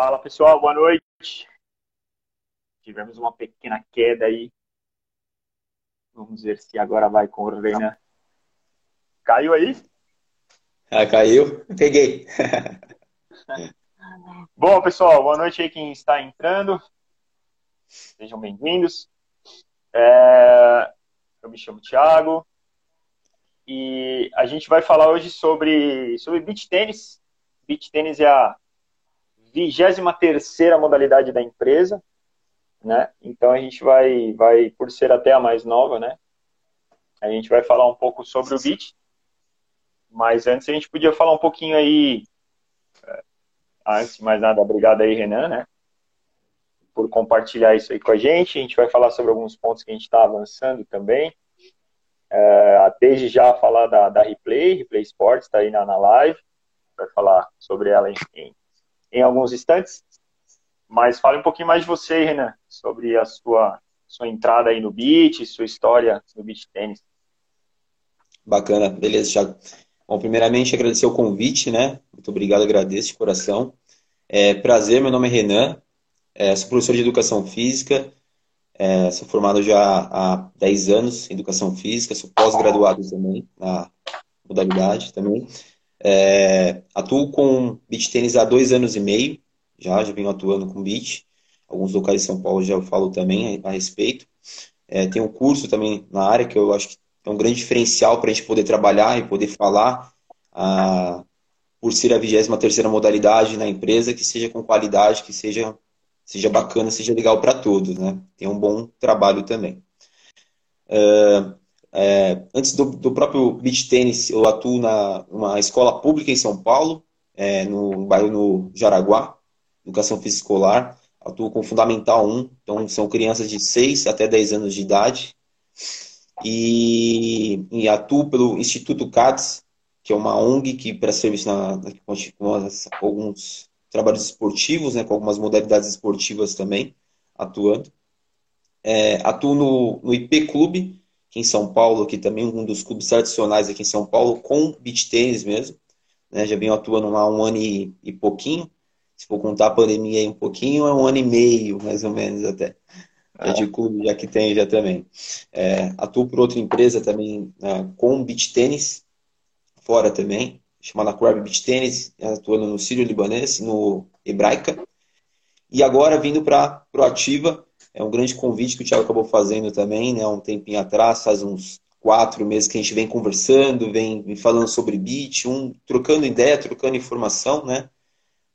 Fala pessoal, boa noite. Tivemos uma pequena queda aí. Vamos ver se agora vai com o Renan. Caiu aí? Ah, caiu. Peguei. Bom, pessoal, boa noite aí quem está entrando. Sejam bem-vindos. É... Eu me chamo Thiago e a gente vai falar hoje sobre, sobre beach tênis. Beach tênis é a 23 modalidade da empresa, né? Então a gente vai, vai, por ser até a mais nova, né? A gente vai falar um pouco sobre o beat, mas antes a gente podia falar um pouquinho aí, é, antes de mais nada, obrigado aí, Renan, né? Por compartilhar isso aí com a gente. A gente vai falar sobre alguns pontos que a gente está avançando também. É, desde já falar da, da Replay, Replay Sports, está aí na, na live. Vai falar sobre ela em, em em alguns instantes. Mas fale um pouquinho mais de você, Renan, sobre a sua, sua entrada aí no beat, sua história no beat tênis. Bacana, beleza, Thiago. Bom, primeiramente agradecer o convite, né? Muito obrigado, agradeço de coração. É, prazer, meu nome é Renan, é, sou professor de Educação Física, é, sou formado já há 10 anos em Educação Física, sou pós-graduado também na modalidade também. É, atuo com beach tênis há dois anos e meio, já, já venho atuando com beach. Alguns locais de São Paulo já eu falo também a, respeito. É, tem um curso também na área que eu acho que é um grande diferencial para a gente poder trabalhar e poder falar a, por ser a 23 modalidade na empresa, que seja com qualidade, que seja, seja bacana, seja legal para todos. Né? Tem um bom trabalho também. Uh, é, antes do, do, próprio beach tênis, eu atuo na uma escola pública em São Paulo, é, no bairro no Jaraguá, educação física escolar. Atuo com Fundamental 1, então são crianças de 6 até 10 anos de idade. E, e atuo pelo Instituto CADS, que é uma ONG que presta serviço na, na, com alguns trabalhos esportivos, né, com algumas modalidades esportivas também, atuando. É, atuo no, no IP Clube, em São Paulo, aqui também um dos clubes tradicionais aqui em São Paulo, com beach tênis mesmo. Né? Já venho atuando lá um ano e, e, pouquinho. Se for contar a pandemia aí um pouquinho, é um ano e meio, mais ou menos até. Já de clube, já que tem já também. É, atuo por outra empresa também né, com beach tênis, fora também, chamada Crab Beach Tennis, atuando no Sírio Libanês, no Hebraica. E agora vindo para Proativa, é um grande convite que o Thiago acabou fazendo também, né? Um tempinho atrás, faz uns quatro meses que a gente vem conversando, vem, vem falando sobre beat, um trocando ideia, trocando informação, né?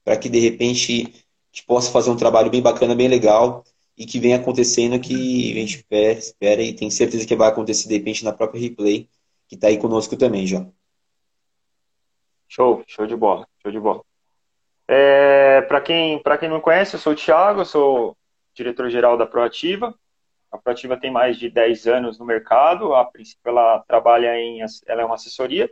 Para que de repente a gente possa fazer um trabalho bem bacana, bem legal e que venha acontecendo que a gente espera, espera e tem certeza que vai acontecer de repente na própria replay, que está aí conosco também já. Show, show de bola, show de bola. É, para quem, quem não conhece, eu sou o Thiago, sou diretor-geral da Proativa. A Proativa tem mais de 10 anos no mercado. A princípio, ela trabalha em. Ela é uma assessoria.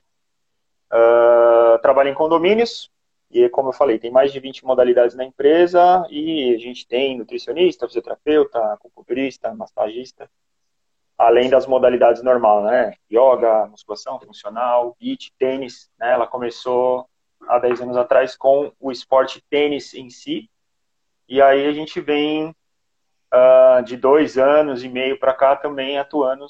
Uh, trabalha em condomínios. E, como eu falei, tem mais de 20 modalidades na empresa. E a gente tem nutricionista, fisioterapeuta, acupunturista, massagista. Além das modalidades normais, né? Yoga, musculação funcional, beach, tênis. Né? Ela começou há 10 anos atrás com o esporte tênis em si. E aí a gente vem uh, de dois anos e meio para cá também atuando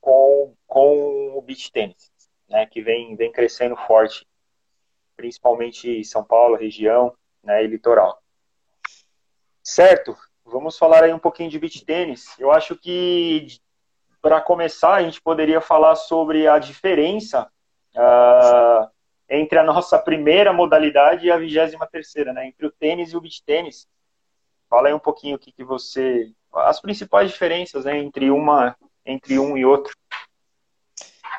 com, com o beach tênis, né, que vem, vem crescendo forte, principalmente São Paulo, região né, e litoral. Certo? Vamos falar aí um pouquinho de beach tênis. Eu acho que para começar a gente poderia falar sobre a diferença uh, entre a nossa primeira modalidade e a vigésima terceira, né? Entre o tênis e o beach tênis. Fala aí um pouquinho o que, que você. As principais diferenças né, entre, uma, entre um e outro.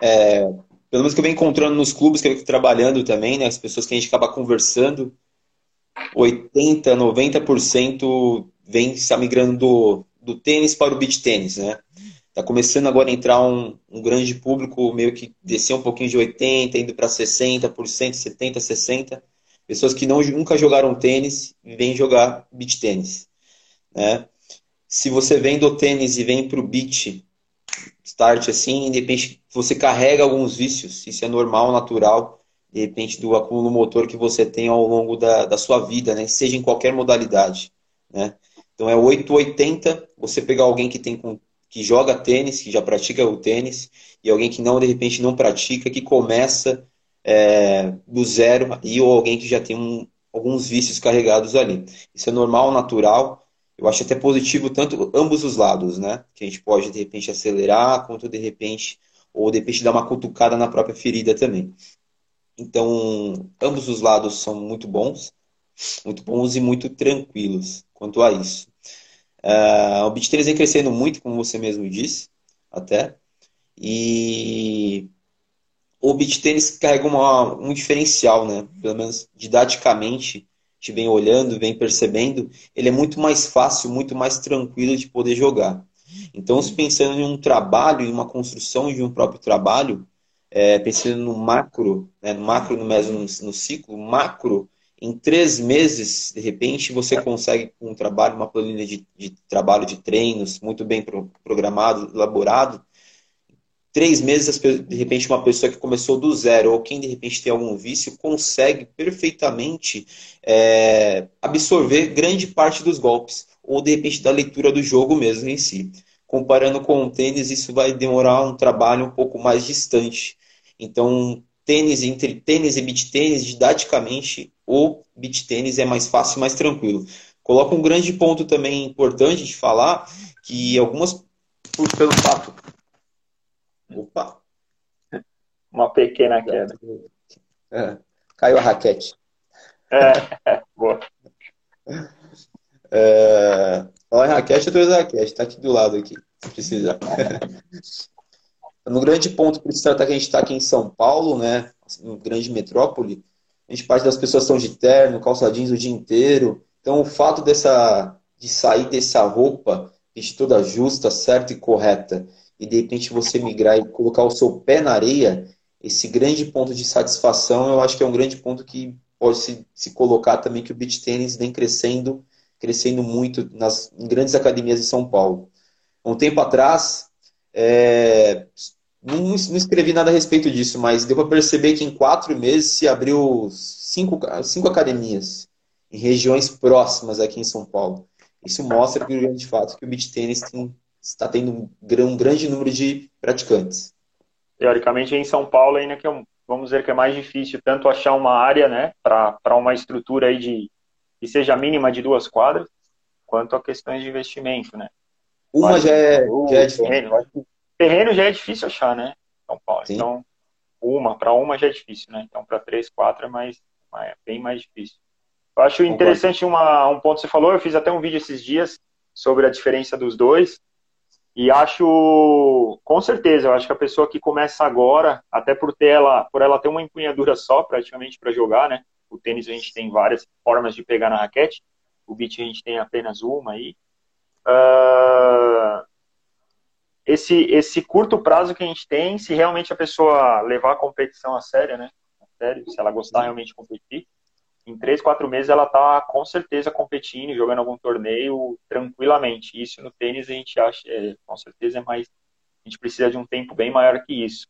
É, pelo menos que eu venho encontrando nos clubes que eu estou trabalhando também, né, as pessoas que a gente acaba conversando, 80, 90% vem se migrando do, do tênis para o beach tênis, né? Tá começando agora a entrar um, um grande público, meio que descer um pouquinho de 80, indo para 60%, 70, 60%. Pessoas que não, nunca jogaram tênis vêm jogar beach tênis. Né? Se você vem do tênis e vem para o beach, start assim, de repente você carrega alguns vícios. Isso é normal, natural. de repente, do acúmulo motor que você tem ao longo da, da sua vida, né? Seja em qualquer modalidade, né? Então é 880, você pegar alguém que tem que joga tênis, que já pratica o tênis, e alguém que não, de repente, não pratica, que começa é, do zero, e ou alguém que já tem um, alguns vícios carregados ali. Isso é normal, natural. Eu acho até positivo tanto ambos os lados, né? Que a gente pode, de repente, acelerar, quanto de repente, ou de repente dar uma cutucada na própria ferida também. Então, ambos os lados são muito bons, muito bons e muito tranquilos quanto a isso. Uh, o beat tênis vem crescendo muito, como você mesmo disse, até. E o beat tênis carrega uma, um diferencial, né? Pelo menos didaticamente, a gente vem olhando, vem percebendo, ele é muito mais fácil, muito mais tranquilo de poder jogar. Então, se pensando em um trabalho, em uma construção de um próprio trabalho, é, pensando no macro, né, no macro, no mesmo no, ciclo, macro, em três meses, de repente, você consegue um trabalho, uma planilha de, de trabalho de treinos muito bem pro, programado, elaborado. Três meses, de repente, uma pessoa que começou do zero ou quem de repente tem algum vício consegue perfeitamente é, absorver grande parte dos golpes ou de repente da leitura do jogo mesmo em si. Comparando com o tênis, isso vai demorar um trabalho um pouco mais distante. Então, tênis entre tênis e beach tênis, didaticamente, o beach tênis é mais fácil e mais tranquilo. Coloca um grande ponto também importante de falar que algumas pelo fato. Opa! Uma pequena queda. É, caiu a raquete. É, é boa. É, fala em raquete, trouxe a raquete, tá aqui do lado aqui, se precisar. no grande ponto por se tratar que a gente está aqui em São Paulo, né, em grande metrópole, a gente parte das pessoas estão de terno, calça jeans o dia inteiro. Então o fato dessa de sair dessa roupa de toda justa, certa e correta, e de repente você migrar e colocar o seu pé na areia, esse grande ponto de satisfação, eu acho que é um grande ponto que pode se, se colocar também que o beach tênis vem crescendo, crescendo muito nas em grandes academias de São Paulo. Um tempo atrás, é, não, não, escrevi nada a respeito disso, mas deu para perceber que em quatro meses se abriu cinco, cinco academias em regiões próximas aqui em São Paulo. Isso mostra que grande fato que o beach tênis tem, está tendo um, um, grande número de praticantes. Teoricamente, em São Paulo ainda que é, vamos dizer que é mais difícil tanto achar uma área, né, para uma estrutura aí de que seja mínima de duas quadras, quanto a questões de investimento, né? Uma mas, já é, já é difícil. Terreno já é difícil achar, né? São Paulo. Sim. Então, uma, para uma já é difícil, né? Então, para três, quatro é mais, é bem mais difícil. Eu acho interessante uma, um ponto que você falou, eu fiz até um vídeo esses dias sobre a diferença dos dois. E acho, com certeza, eu acho que a pessoa que começa agora, até por ter ela, por ela ter uma empunhadura só praticamente para jogar, né? O tênis a gente tem várias formas de pegar na raquete, o beat a gente tem apenas uma aí. Uh, esse, esse curto prazo que a gente tem, se realmente a pessoa levar a competição a sério, né? A sério, se ela gostar realmente de competir, em três, quatro meses ela tá com certeza competindo, jogando algum torneio tranquilamente. Isso no tênis a gente acha, é, com certeza é mais, a gente precisa de um tempo bem maior que isso.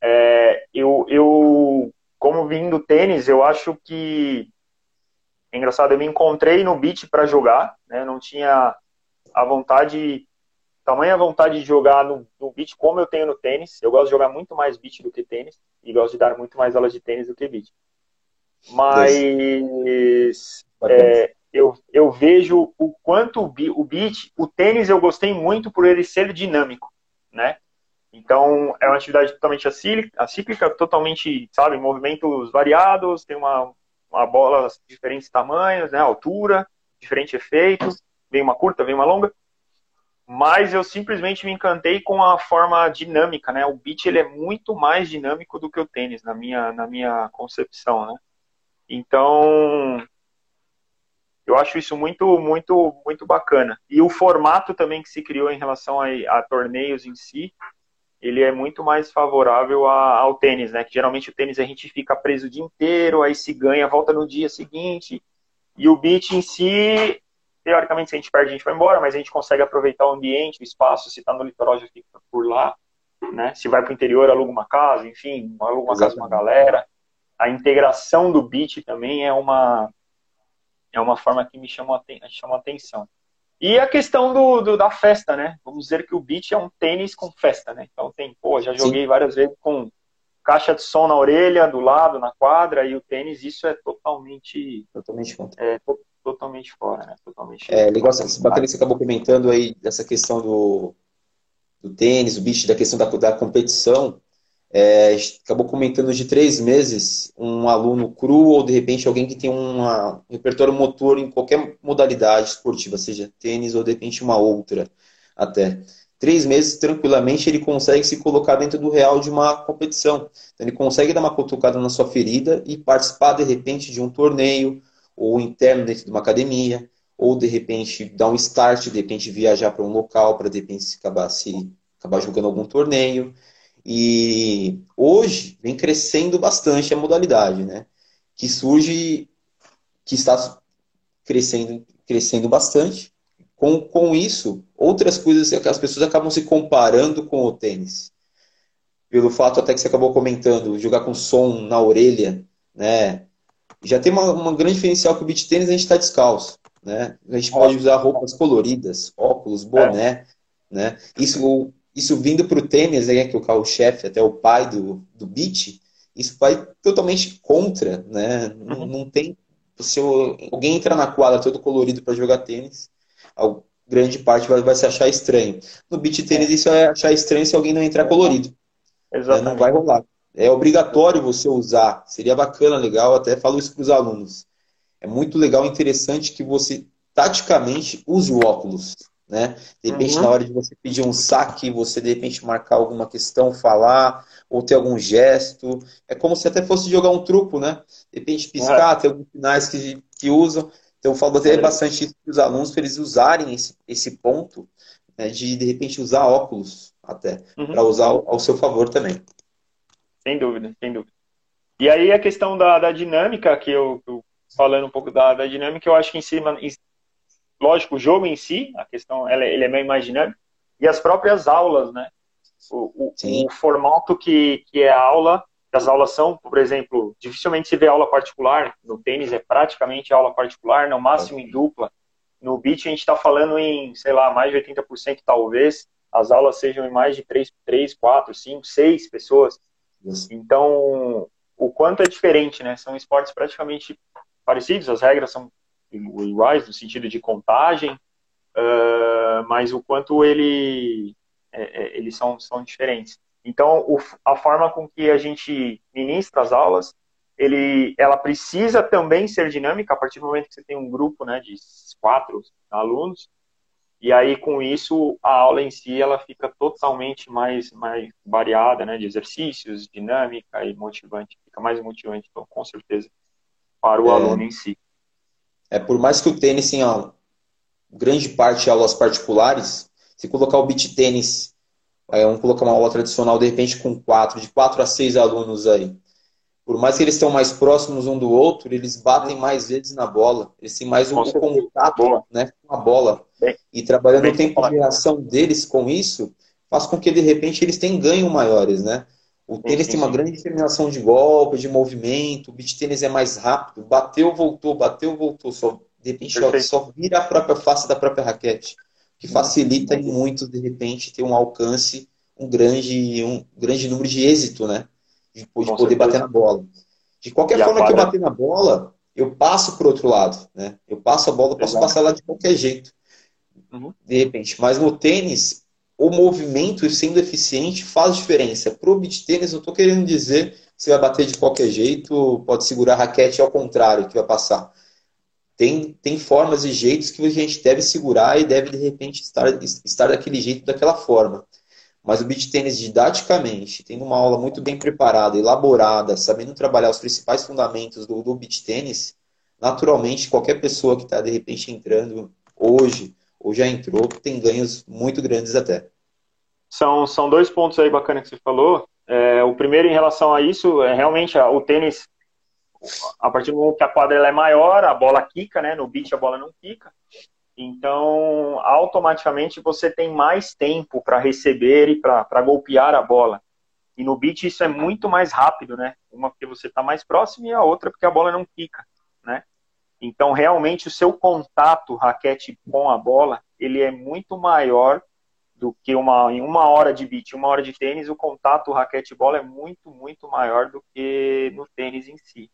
É, eu, eu, como vim do tênis, eu acho que é engraçado, eu me encontrei no beat para jogar, né? Não tinha a vontade tamanha vontade de jogar no, no beat como eu tenho no tênis. Eu gosto de jogar muito mais beat do que tênis e gosto de dar muito mais aulas de tênis do que beat. Mas é, eu, eu vejo o quanto o beat, o tênis eu gostei muito por ele ser dinâmico, né? Então é uma atividade totalmente acíclica, totalmente, sabe, movimentos variados, tem uma, uma bola de diferentes tamanhos, né, altura, diferente efeito, vem uma curta, vem uma longa mas eu simplesmente me encantei com a forma dinâmica, né? O beat ele é muito mais dinâmico do que o tênis na minha na minha concepção, né? Então, eu acho isso muito muito muito bacana. E o formato também que se criou em relação a, a torneios em si, ele é muito mais favorável a, ao tênis, né? Que geralmente o tênis a gente fica preso o dia inteiro, aí se ganha, volta no dia seguinte. E o beat em si teoricamente, se a gente perde, a gente vai embora, mas a gente consegue aproveitar o ambiente, o espaço, se está no litoral, já fica por lá, né? Se vai para o interior, aluga uma casa, enfim, aluga uma Exatamente. casa uma galera. A integração do beat também é uma é uma forma que me chama, chama atenção. E a questão do, do, da festa, né? Vamos dizer que o beat é um tênis com festa, né? Então tem, pô, já joguei Sim. várias vezes com caixa de som na orelha, do lado, na quadra, e o tênis, isso é totalmente. Totalmente contra. É, to, totalmente fora, né? Totalmente. É, legal, bacana que você acabou comentando aí dessa questão do, do tênis, o beat, da questão da, da competição. É, acabou comentando de três meses um aluno cru ou de repente alguém que tem uma, um repertório motor em qualquer modalidade esportiva, seja tênis ou de repente uma outra até. Três meses, tranquilamente, ele consegue se colocar dentro do real de uma competição. Então, ele consegue dar uma cutucada na sua ferida e participar, de repente, de um torneio, ou interno dentro de uma academia, ou de repente dar um start, de repente viajar para um local para de repente acabar se acabar jogando algum torneio. E hoje vem crescendo bastante a modalidade, né? Que surge, que está crescendo, crescendo bastante. Com, com isso, outras coisas que as pessoas acabam se comparando com o tênis. Pelo fato até que você acabou comentando, jogar com som na orelha, né? Já tem uma, uma grande diferencial que o beat tênis a gente está descalço, né? A gente pode usar roupas coloridas, óculos, boné, né? Isso isso vindo para o tênis, né, que é o carro-chefe, até o pai do, do beat, isso vai totalmente contra, né? Não, uhum. não tem. Se alguém entrar na quadra todo colorido para jogar tênis, a grande parte vai, vai se achar estranho. No beat tênis, isso é achar estranho se alguém não entrar colorido. Exatamente. Né? Não vai rolar. É obrigatório você usar. Seria bacana, legal, até falo isso para os alunos. É muito legal, interessante que você, taticamente, use o óculos. Né? De repente, uhum. na hora de você pedir um saque, você de repente marcar alguma questão, falar, ou ter algum gesto. É como se até fosse jogar um truco, né? De repente piscar, uhum. tem alguns finais que, que usam. Então eu falo até uhum. bastante isso para os alunos, para eles usarem esse, esse ponto né, de de repente usar óculos até, uhum. para usar ao, ao, seu favor também. Sem dúvida, sem dúvida. E aí a questão da, da dinâmica, que eu, eu falando um pouco da, da dinâmica, eu acho que em cima, lógico, o jogo em si, a questão, ela, ele é meio dinâmico, e as próprias aulas, né? O, o, o, formato que, que é a aula, as aulas são, por exemplo, dificilmente se vê aula particular, no tênis é praticamente aula particular, no máximo em dupla. No beat a gente está falando em, sei lá, mais de 80% talvez, as aulas sejam em mais de 3, 3 4, 5, 6 pessoas. Então, o quanto é diferente, né? São esportes praticamente parecidos, as regras são iguais no sentido de contagem, uh, mas o quanto ele, é, é, eles são, são diferentes. Então, o, a forma com que a gente ministra as aulas, ele, ela precisa também ser dinâmica a partir do momento que você tem um grupo né, de quatro alunos, e aí com isso a aula em si ela fica totalmente mais, mais variada, né, de exercícios, dinâmica e motivante, fica mais motivante, então, com certeza, para o é. aluno em si. É, por mais que o tênis tenha grande parte de aulas particulares, se colocar o beach tênis, é, vamos colocar uma aula tradicional, de repente com quatro, de quatro a seis alunos aí. Por mais que eles estão mais próximos um do outro, eles batem mais vezes na bola. Eles têm mais um contato né, com a bola. Bem, e trabalhando o tempo de reação deles com isso, faz com que, de repente, eles tenham ganhos maiores, né? O tênis sim, sim, tem uma grande determinação de golpe, de movimento, o beat tênis é mais rápido, bateu, voltou, bateu, voltou, só, de repente só, só vira a própria face da própria raquete, que facilita em muitos, de repente, ter um alcance, um grande, um grande número de êxito, né? De, de poder certeza. bater na bola. De qualquer e forma que eu bater na bola, eu passo para o outro lado, né? Eu passo a bola, posso Exato. passar lá de qualquer jeito. Uhum. De repente. Mas no tênis, o movimento sendo eficiente faz diferença. Para o beat tênis, eu estou querendo dizer que você vai bater de qualquer jeito, pode segurar a raquete ao contrário que vai passar. Tem, tem formas e jeitos que a gente deve segurar e deve, de repente, estar, estar daquele jeito, daquela forma. Mas o beat tênis, didaticamente, tendo uma aula muito bem preparada, elaborada, sabendo trabalhar os principais fundamentos do, do beat tênis, naturalmente, qualquer pessoa que está, de repente, entrando hoje, ou já entrou, tem ganhos muito grandes até. São, são dois pontos aí bacanas que você falou. É, o primeiro em relação a isso é realmente o tênis, a partir do momento que a quadra é maior, a bola quica, né? No beach a bola não quica. Então, automaticamente você tem mais tempo para receber e para golpear a bola. E no beach isso é muito mais rápido, né? Uma porque você está mais próximo e a outra porque a bola não quica? Então, realmente, o seu contato raquete com a bola, ele é muito maior do que uma, em uma hora de beat, uma hora de tênis, o contato raquete-bola é muito, muito maior do que no tênis em si.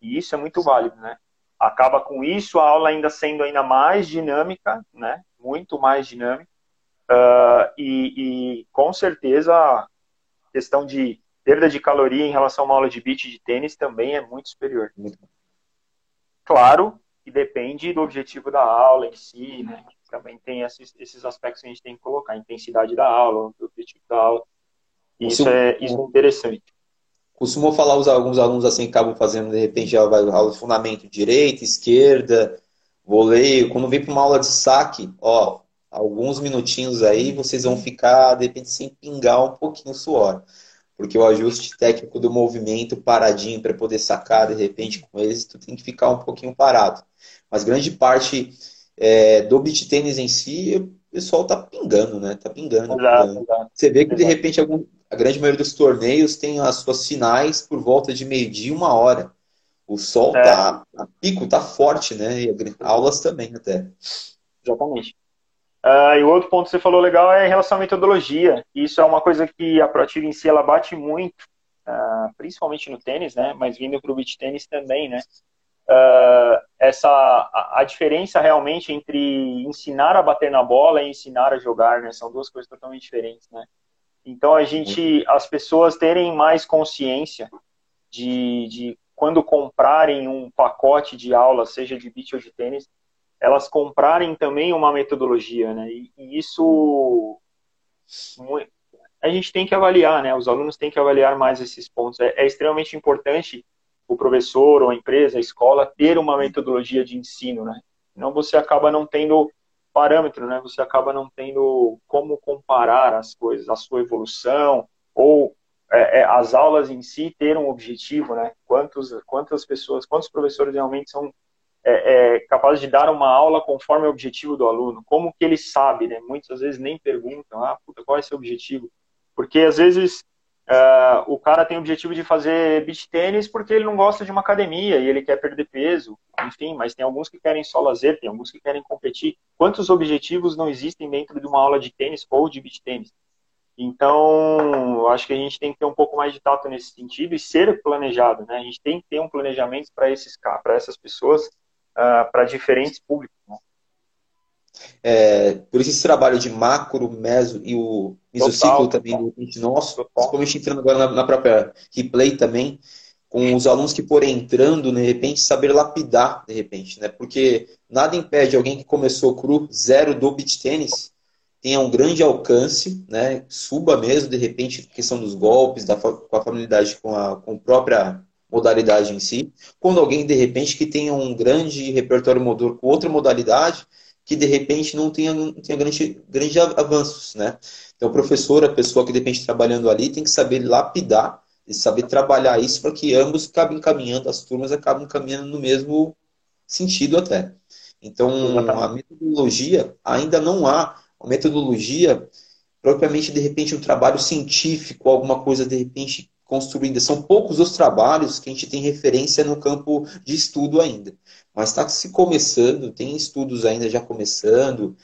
E isso é muito válido, né? Acaba com isso a aula ainda sendo ainda mais dinâmica, né? Muito mais dinâmica. Uh, e, e, com certeza a questão de perda de caloria em relação a uma aula de beat de tênis também é muito superior. Claro que depende do objetivo da aula em si, né? Também tem esses, esses aspectos que a gente tem que colocar, a intensidade da aula, o objetivo da aula. Isso, é, isso é interessante. Costumou falar os, alguns alunos assim, acabam fazendo, de repente, aula de fundamento, direita, esquerda, voleio. Quando vem para uma aula de saque, ó, alguns minutinhos aí, vocês vão ficar, de repente, sem pingar um pouquinho o suor. Porque o ajuste técnico do movimento paradinho para poder sacar, de repente, com eles, tu tem que ficar um pouquinho parado. Mas grande parte é, do beat tênis em si, o pessoal tá pingando, né? Tá pingando. Exato, pingando. Exato. Você vê que, de repente, algum, a grande maioria dos torneios tem as suas finais por volta de meio-dia uma hora. O sol é. tá a pico, tá forte, né? E aulas também até. Exatamente. Uh, e o outro ponto que você falou legal é em relação à metodologia. Isso é uma coisa que a Proativa em si ela bate muito, uh, principalmente no tênis, né? Mas vindo para o beach tênis também, né? Uh, essa a, a, diferença realmente entre ensinar a bater na bola e ensinar a jogar, né? São duas coisas totalmente diferentes, né? Então a gente, as pessoas terem mais consciência de, de quando comprarem um pacote de aula, seja de beach ou de tênis, elas comprarem também uma metodologia, né? E, e isso a gente tem que avaliar, né? Os alunos têm que avaliar mais esses pontos. É, é extremamente importante o professor ou a empresa, a escola, ter uma metodologia de ensino, né? Não você acaba não tendo parâmetro, né? Você acaba não tendo como comparar as coisas, a sua evolução ou é, é, as aulas em si ter um objetivo, né? Quantos, quantas pessoas, quantos professores realmente são é, é, capazes de dar uma aula conforme o objetivo do aluno? Como que ele sabe, né? Muitas vezes nem perguntam, ah, puta, qual é seu objetivo? Porque às vezes Uh, o cara tem o objetivo de fazer beach tênis porque ele não gosta de uma academia e ele quer perder peso, enfim, mas tem alguns que querem só lazer, tem alguns que querem competir. Quantos objetivos não existem dentro de uma aula de tênis ou de beach tênis? Então, acho que a gente tem que ter um pouco mais de tato nesse sentido e ser planejado, né? A gente tem que ter um planejamento para esses para essas pessoas, uh, para diferentes públicos. Né? É, por isso esse trabalho de macro, meso e o mesociclo também do nosso, total. principalmente entrando agora na, na, própria replay também, com os alunos que forem entrando, de repente, saber lapidar, de repente, né? Porque nada impede alguém que começou cru, zero do beach tênis, tenha um grande alcance, né? Suba mesmo, de repente, questão dos golpes, da, com a familiaridade com a, com a própria modalidade em si. Quando alguém, de repente, que tenha um grande repertório motor com outra modalidade, que de repente não tenha, não tenha grande, grande avanços, né? Então, o professor, a pessoa que de repente trabalhando ali, tem que saber lapidar e saber trabalhar isso para que ambos acabem caminhando, as turmas acabem caminhando no mesmo sentido até. Então, a metodologia, ainda não há uma metodologia propriamente, de repente, um trabalho científico, alguma coisa, de repente, construída. São poucos os trabalhos que a gente tem referência no campo de estudo ainda mas está se começando, tem estudos ainda já começando,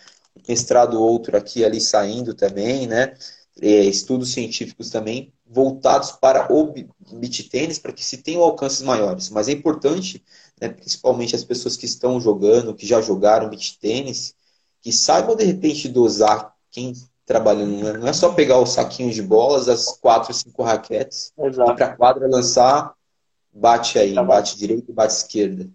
mestrado outro aqui ali saindo também, né? É, estudos científicos também voltados para o beat tênis para que se tenham alcances maiores. Mas é importante, né, principalmente as pessoas que estão jogando, que já jogaram beat tênis, que saibam de repente dosar quem trabalhando. Né? Não é só pegar o saquinho de bolas, as quatro, cinco raquetes, Exato. ir para a quadra lançar, bate aí, tá bate direita, bate esquerda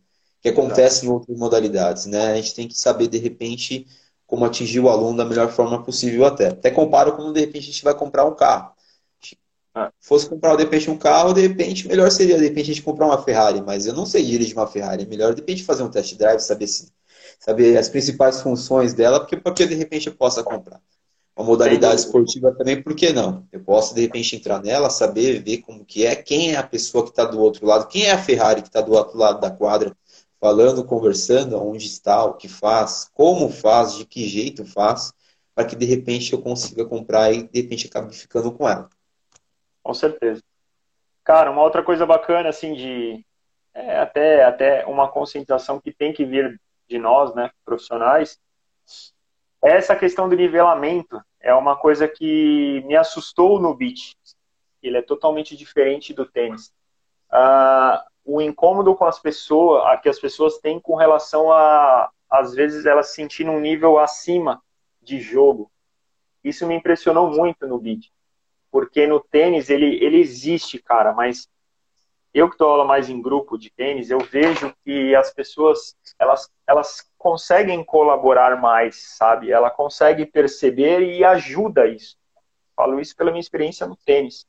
que acontece em outras modalidades, né? A gente tem que saber, de repente, como atingir o aluno da melhor forma possível até. Até comparo como, de repente, a gente vai comprar um carro. Ah. Fosse comprar, de repente, um carro, de repente, melhor seria, de repente, a gente comprar uma Ferrari, mas eu não sei dirigir uma Ferrari. É melhor, de repente, fazer um test drive, saber, se, saber as principais funções dela, porque, porque de repente, eu possa comprar. Uma modalidade esportiva também, por que não? Eu posso, de repente, entrar nela, saber, ver como que é, quem é a pessoa que está do outro lado, quem é a Ferrari que está do outro lado da quadra, falando, conversando, onde está, o que faz, como faz, de que jeito faz, para que de repente eu consiga comprar e de repente acabe ficando com ela. Com certeza. Cara, uma outra coisa bacana, assim, de é, até, até uma conscientização que tem que vir de nós, né, profissionais, essa questão do nivelamento. É uma coisa que me assustou no beat. Ele é totalmente diferente do tênis. Ah, o incômodo com as pessoas, que as pessoas têm com relação a, às vezes, elas se sentirem um nível acima de jogo. Isso me impressionou muito no beat. Porque no tênis ele, ele existe, cara, mas eu que dou aula mais em grupo de tênis, eu vejo que as pessoas, elas, elas conseguem colaborar mais, sabe? Ela consegue perceber e ajuda isso. Falo isso pela minha experiência no tênis.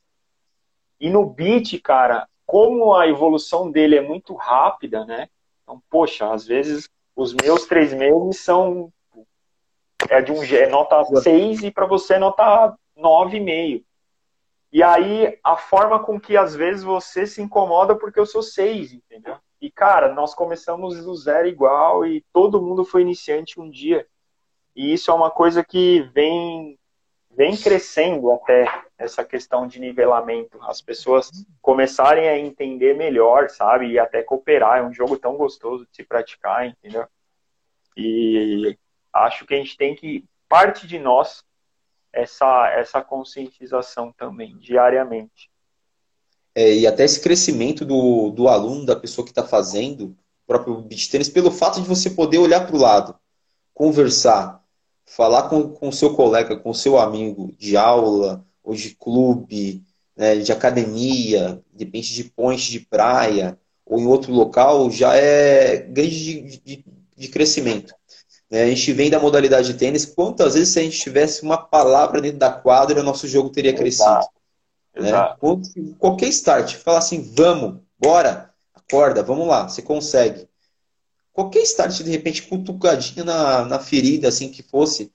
E no beat, cara, como a evolução dele é muito rápida, né? Então, poxa, às vezes os meus três meses são é de um é nota 6 e para você é nota 9,5. E aí, a forma com que às vezes você se incomoda porque eu sou 6, entendeu? E, cara, nós começamos do zero igual e todo mundo foi iniciante um dia. E isso é uma coisa que vem, vem crescendo até essa questão de nivelamento. As pessoas começarem a entender melhor, sabe? E até cooperar. É um jogo tão gostoso de se praticar, entendeu? E acho que a gente tem que, parte de nós, essa, essa conscientização também, diariamente. É, e até esse crescimento do, do aluno, da pessoa que está fazendo o próprio beach tênis, pelo fato de você poder olhar para o lado, conversar, falar com o seu colega, com o seu amigo de aula, ou de clube, né, de academia, de de ponte de praia, ou em outro local, já é grande de, de, de crescimento. Né? A gente vem da modalidade de tênis. Quantas vezes, se a gente tivesse uma palavra dentro da quadra, o nosso jogo teria crescido? Exato. Né? Exato. Qualquer start, falar assim, vamos, bora, acorda, vamos lá, você consegue. Qualquer start, de repente, cutucadinha na, na ferida, assim que fosse,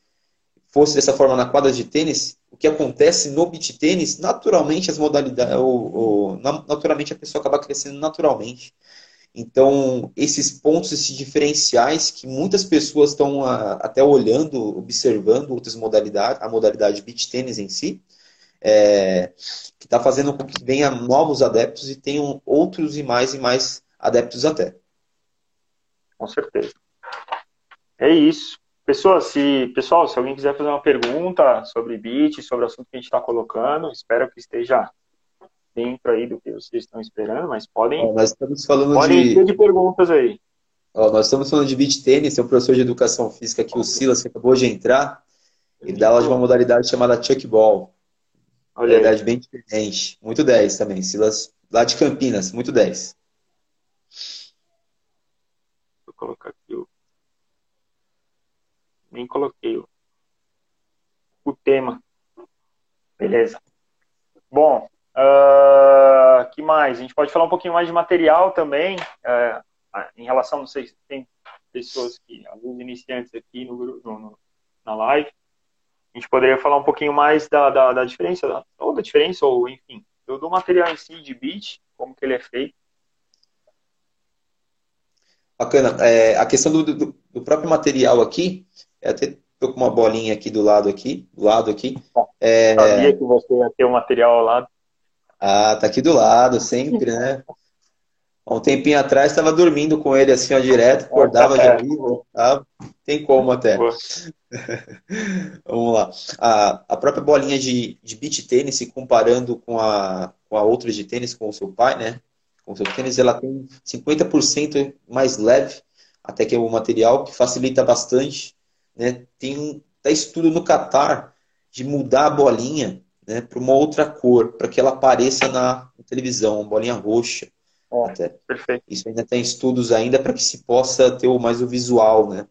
fosse dessa forma na quadra de tênis, o que acontece no beat tênis, naturalmente as modalidades, ou, ou, naturalmente a pessoa acaba crescendo naturalmente. Então, esses pontos, esses diferenciais que muitas pessoas estão a, até olhando, observando outras modalidades, a modalidade beach tênis em si, é, que está fazendo com que venha novos adeptos e tenham outros e mais e mais adeptos até. Com certeza. É isso. Pessoal se, pessoal, se alguém quiser fazer uma pergunta sobre beat, sobre o assunto que a gente está colocando, espero que esteja dentro aí do que vocês estão esperando, mas podem. Ó, nós estamos falando podem de... de perguntas aí. Ó, nós estamos falando de beach tênis, tem um professor de educação física aqui, o Silas, que acabou de entrar. Ele dá aula de uma modalidade chamada chuck ball. Olha modalidade bem diferente. Muito 10 também. Silas, lá de Campinas, muito 10. Vou colocar aqui o. Nem coloquei o, o tema. Beleza. Bom, Uh, que mais? A gente pode falar um pouquinho mais de material também, uh, em relação, não sei se tem pessoas que, alguns iniciantes aqui no, no, na live, a gente poderia falar um pouquinho mais da, da, da diferença, ou da diferença, ou enfim, do, do, material em si, de beat, como que ele é feito. Bacana. É, a questão do, do, do, próprio material aqui, é até tô com uma bolinha aqui do lado aqui, do lado aqui. É... Sabia que você ia ter o um material ao lado. Ah, tá aqui do lado, sempre, né? Um tempinho atrás estava dormindo com ele assim, ó, direto, acordava de vivo, tá? Tem como até. Vamos lá. A, a própria bolinha de, de beach tênis, comparando com a, com a outra de tênis, com o seu pai, né? Com o seu tênis, ela tem 50% mais leve, até que é o material, que facilita bastante. Né? Tem um tá estudo no Qatar de mudar a bolinha né, para uma outra cor, para que ela apareça na televisão, uma bolinha roxa. Até. Perfeito. Isso ainda tem estudos ainda para que se possa ter mais o visual, né?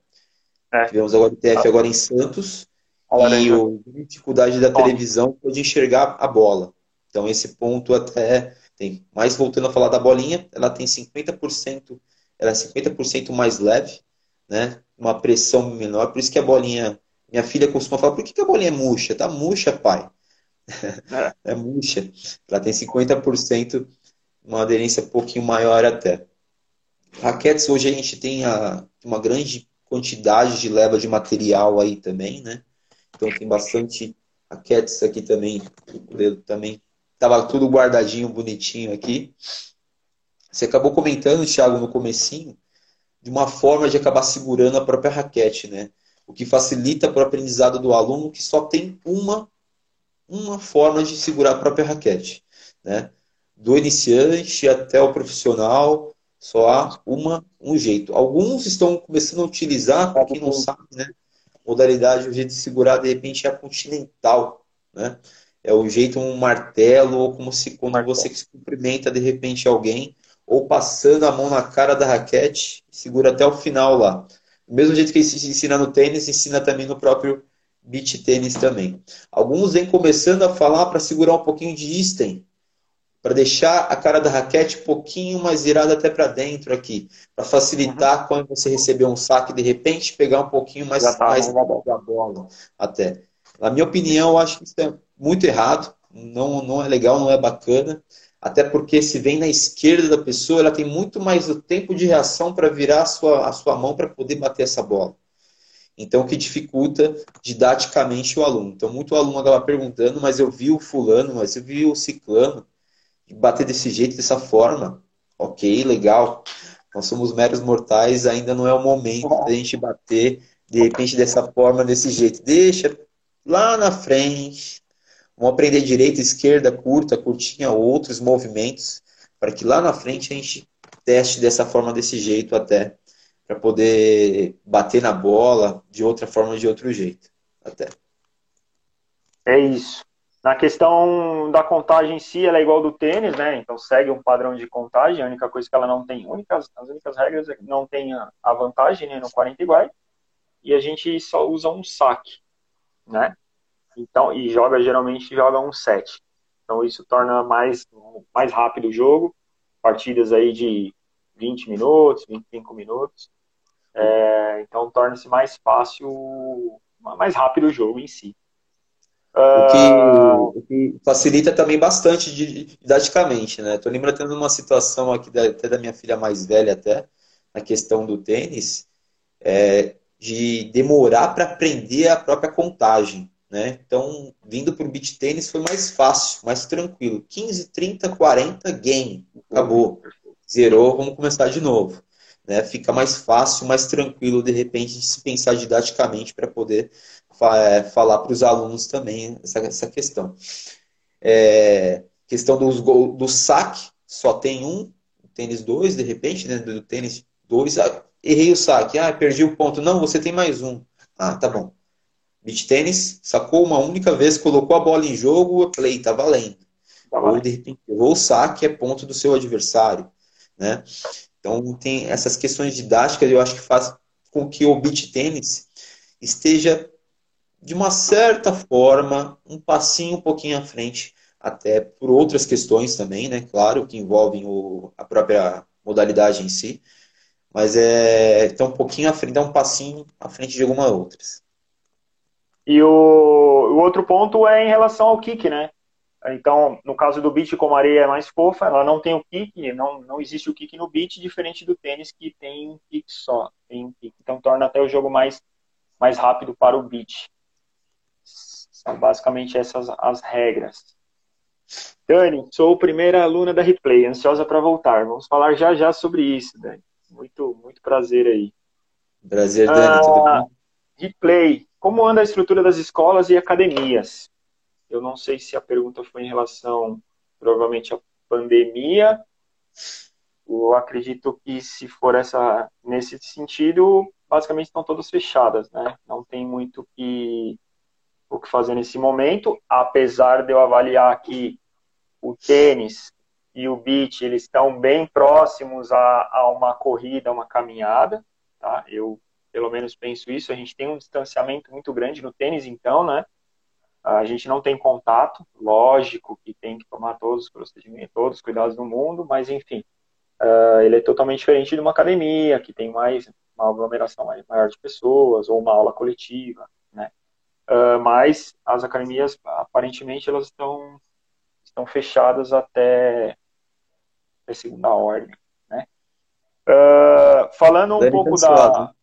É. Tivemos agora o TF agora em Santos e a dificuldade da televisão foi de enxergar a bola. Então esse ponto até tem. Mas voltando a falar da bolinha, ela tem 50%, ela é 50% mais leve, né? Uma pressão menor, por isso que a bolinha, minha filha costuma falar, por que, que a bolinha é murcha? Tá murcha, pai. É, é murcha. Ela tem 50%, uma aderência um pouquinho maior até. Raquetes, hoje a gente tem a, uma grande quantidade de leva de material aí também, né? Então tem bastante raquetes aqui também. Também Tava tudo guardadinho, bonitinho aqui. Você acabou comentando, Thiago, no comecinho, de uma forma de acabar segurando a própria raquete, né? O que facilita para o aprendizado do aluno que só tem uma, uma forma de segurar a própria raquete, né? Do iniciante até o profissional, só há uma, um jeito. Alguns estão começando a utilizar, para quem não sabe, né? Modalidade, o jeito de segurar, de repente, é a continental, né? É o jeito um martelo, ou como se quando martelo. você cumprimenta de repente alguém, ou passando a mão na cara da raquete, segura até o final lá. Do mesmo jeito que se ensina no tênis, ensina também no próprio beach tênis também. Alguns vêm começando a falar para segurar um pouquinho de Easton, para deixar a cara da raquete um pouquinho mais virada até para dentro aqui, para facilitar uhum. quando você receber um saque, de repente pegar um pouquinho mais, tá mais da bola até. Na minha opinião, eu acho que isso é muito errado, não, não é legal, não é bacana, até porque se vem na esquerda da pessoa, ela tem muito mais o tempo de reação para virar a sua, a sua mão para poder bater essa bola. Então, o que dificulta didaticamente o aluno. Então, muito aluno acaba perguntando, mas eu vi o fulano, mas eu vi o ciclano bater desse jeito, dessa forma. Ok, legal. Nós somos meros mortais, ainda não é o momento da gente bater, de repente, dessa forma, desse jeito. Deixa lá na frente, Vamos aprender direita, esquerda, curta, curtinha, outros movimentos, para que lá na frente a gente teste dessa forma, desse jeito até, para poder bater na bola de outra forma, de outro jeito, até. É isso. Na questão da contagem em si, ela é igual do tênis, né? Então segue um padrão de contagem. A única coisa que ela não tem, únicas, as únicas regras é que não tem a vantagem né, no 40 iguais. E a gente só usa um saque, né? Então, e joga geralmente joga um set. Então isso torna mais, mais rápido o jogo. Partidas aí de 20 minutos, 25 minutos. É, então torna-se mais fácil, mais rápido o jogo em si. O que, uh... o que, facilita também bastante didaticamente, né? Tô lembrando de uma situação aqui da, até da minha filha mais velha até, na questão do tênis, é, de demorar para aprender a própria contagem. Né? Então, vindo para o beat tênis foi mais fácil, mais tranquilo. 15, 30, 40, game. Acabou. Zerou, vamos começar de novo. Né? Fica mais fácil, mais tranquilo, de repente, de se pensar didaticamente para poder é, falar para os alunos também essa, essa questão. É, questão dos gol, do saque, só tem um, tênis dois, de repente, né? do tênis dois, ah, errei o saque, ah, perdi o ponto. Não, você tem mais um. Ah, tá bom Beach tênis, sacou uma única vez, colocou a bola em jogo, play, tá valendo. Tá Ou de repente errou o saque, é ponto do seu adversário. Né? Então tem essas questões didáticas, eu acho que faz com que o beach tênis esteja, de uma certa forma, um passinho um pouquinho à frente, até por outras questões também, né? Claro, que envolvem o, a própria modalidade em si, mas é então um pouquinho à frente, dá um passinho à frente de algumas outras. E o, o outro ponto é em relação ao kick, né? Então, no caso do beat, como a areia é mais fofa, ela não tem o kick, não, não existe o kick no beat, diferente do tênis que tem um kick só. Tem um kick. Então, torna até o jogo mais, mais rápido para o beat. São basicamente essas as regras. Dani, sou a primeira aluna da Replay, ansiosa para voltar. Vamos falar já já sobre isso, Dani. Muito, muito prazer aí. Prazer, Dani. Ah, tudo bom? Replay, como anda a estrutura das escolas e academias? Eu não sei se a pergunta foi em relação, provavelmente, à pandemia. Eu acredito que se for essa nesse sentido, basicamente estão todas fechadas, né? Não tem muito que, o que fazer nesse momento, apesar de eu avaliar que o tênis e o beach eles estão bem próximos a, a uma corrida, uma caminhada. Tá? Eu pelo menos penso isso. A gente tem um distanciamento muito grande no tênis, então, né? A gente não tem contato, lógico que tem que tomar todos os procedimentos, todos os cuidados do mundo, mas enfim, uh, ele é totalmente diferente de uma academia, que tem mais uma aglomeração maior de pessoas, ou uma aula coletiva, né? Uh, mas as academias, aparentemente, elas estão, estão fechadas até, até segunda ordem, né? Uh, falando um pouco da...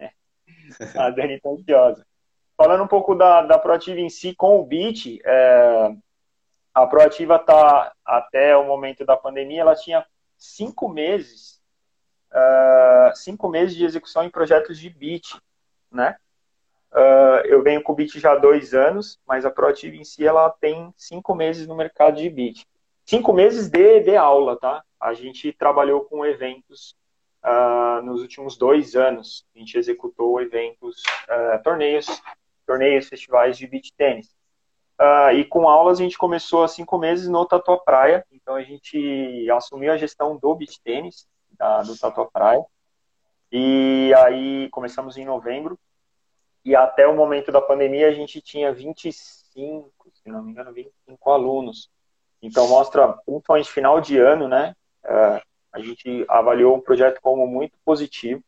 a Dani está ansiosa. Falando um pouco da, da Proativa em si, com o Beat, é, A Proativa está, até o momento da pandemia, ela tinha cinco meses, uh, cinco meses de execução em projetos de BIT, né? Uh, eu venho com o BIT já há dois anos, mas a Proativa em si, ela tem cinco meses no mercado de BIT. Cinco meses de, de aula, tá? A gente trabalhou com eventos uh, nos últimos dois anos. A gente executou eventos, uh, torneios, torneios, festivais de beach tênis. E com aulas a gente começou há cinco meses no Tatuapé Praia. Então a gente assumiu a gestão do beach tênis, da, do Tatuapé Praia. E aí começamos em novembro. E até o momento da pandemia a gente tinha 25, se não me engano, 25 alunos. Então mostra, principalmente final de ano, né? Uh, a gente avaliou o projeto como muito positivo.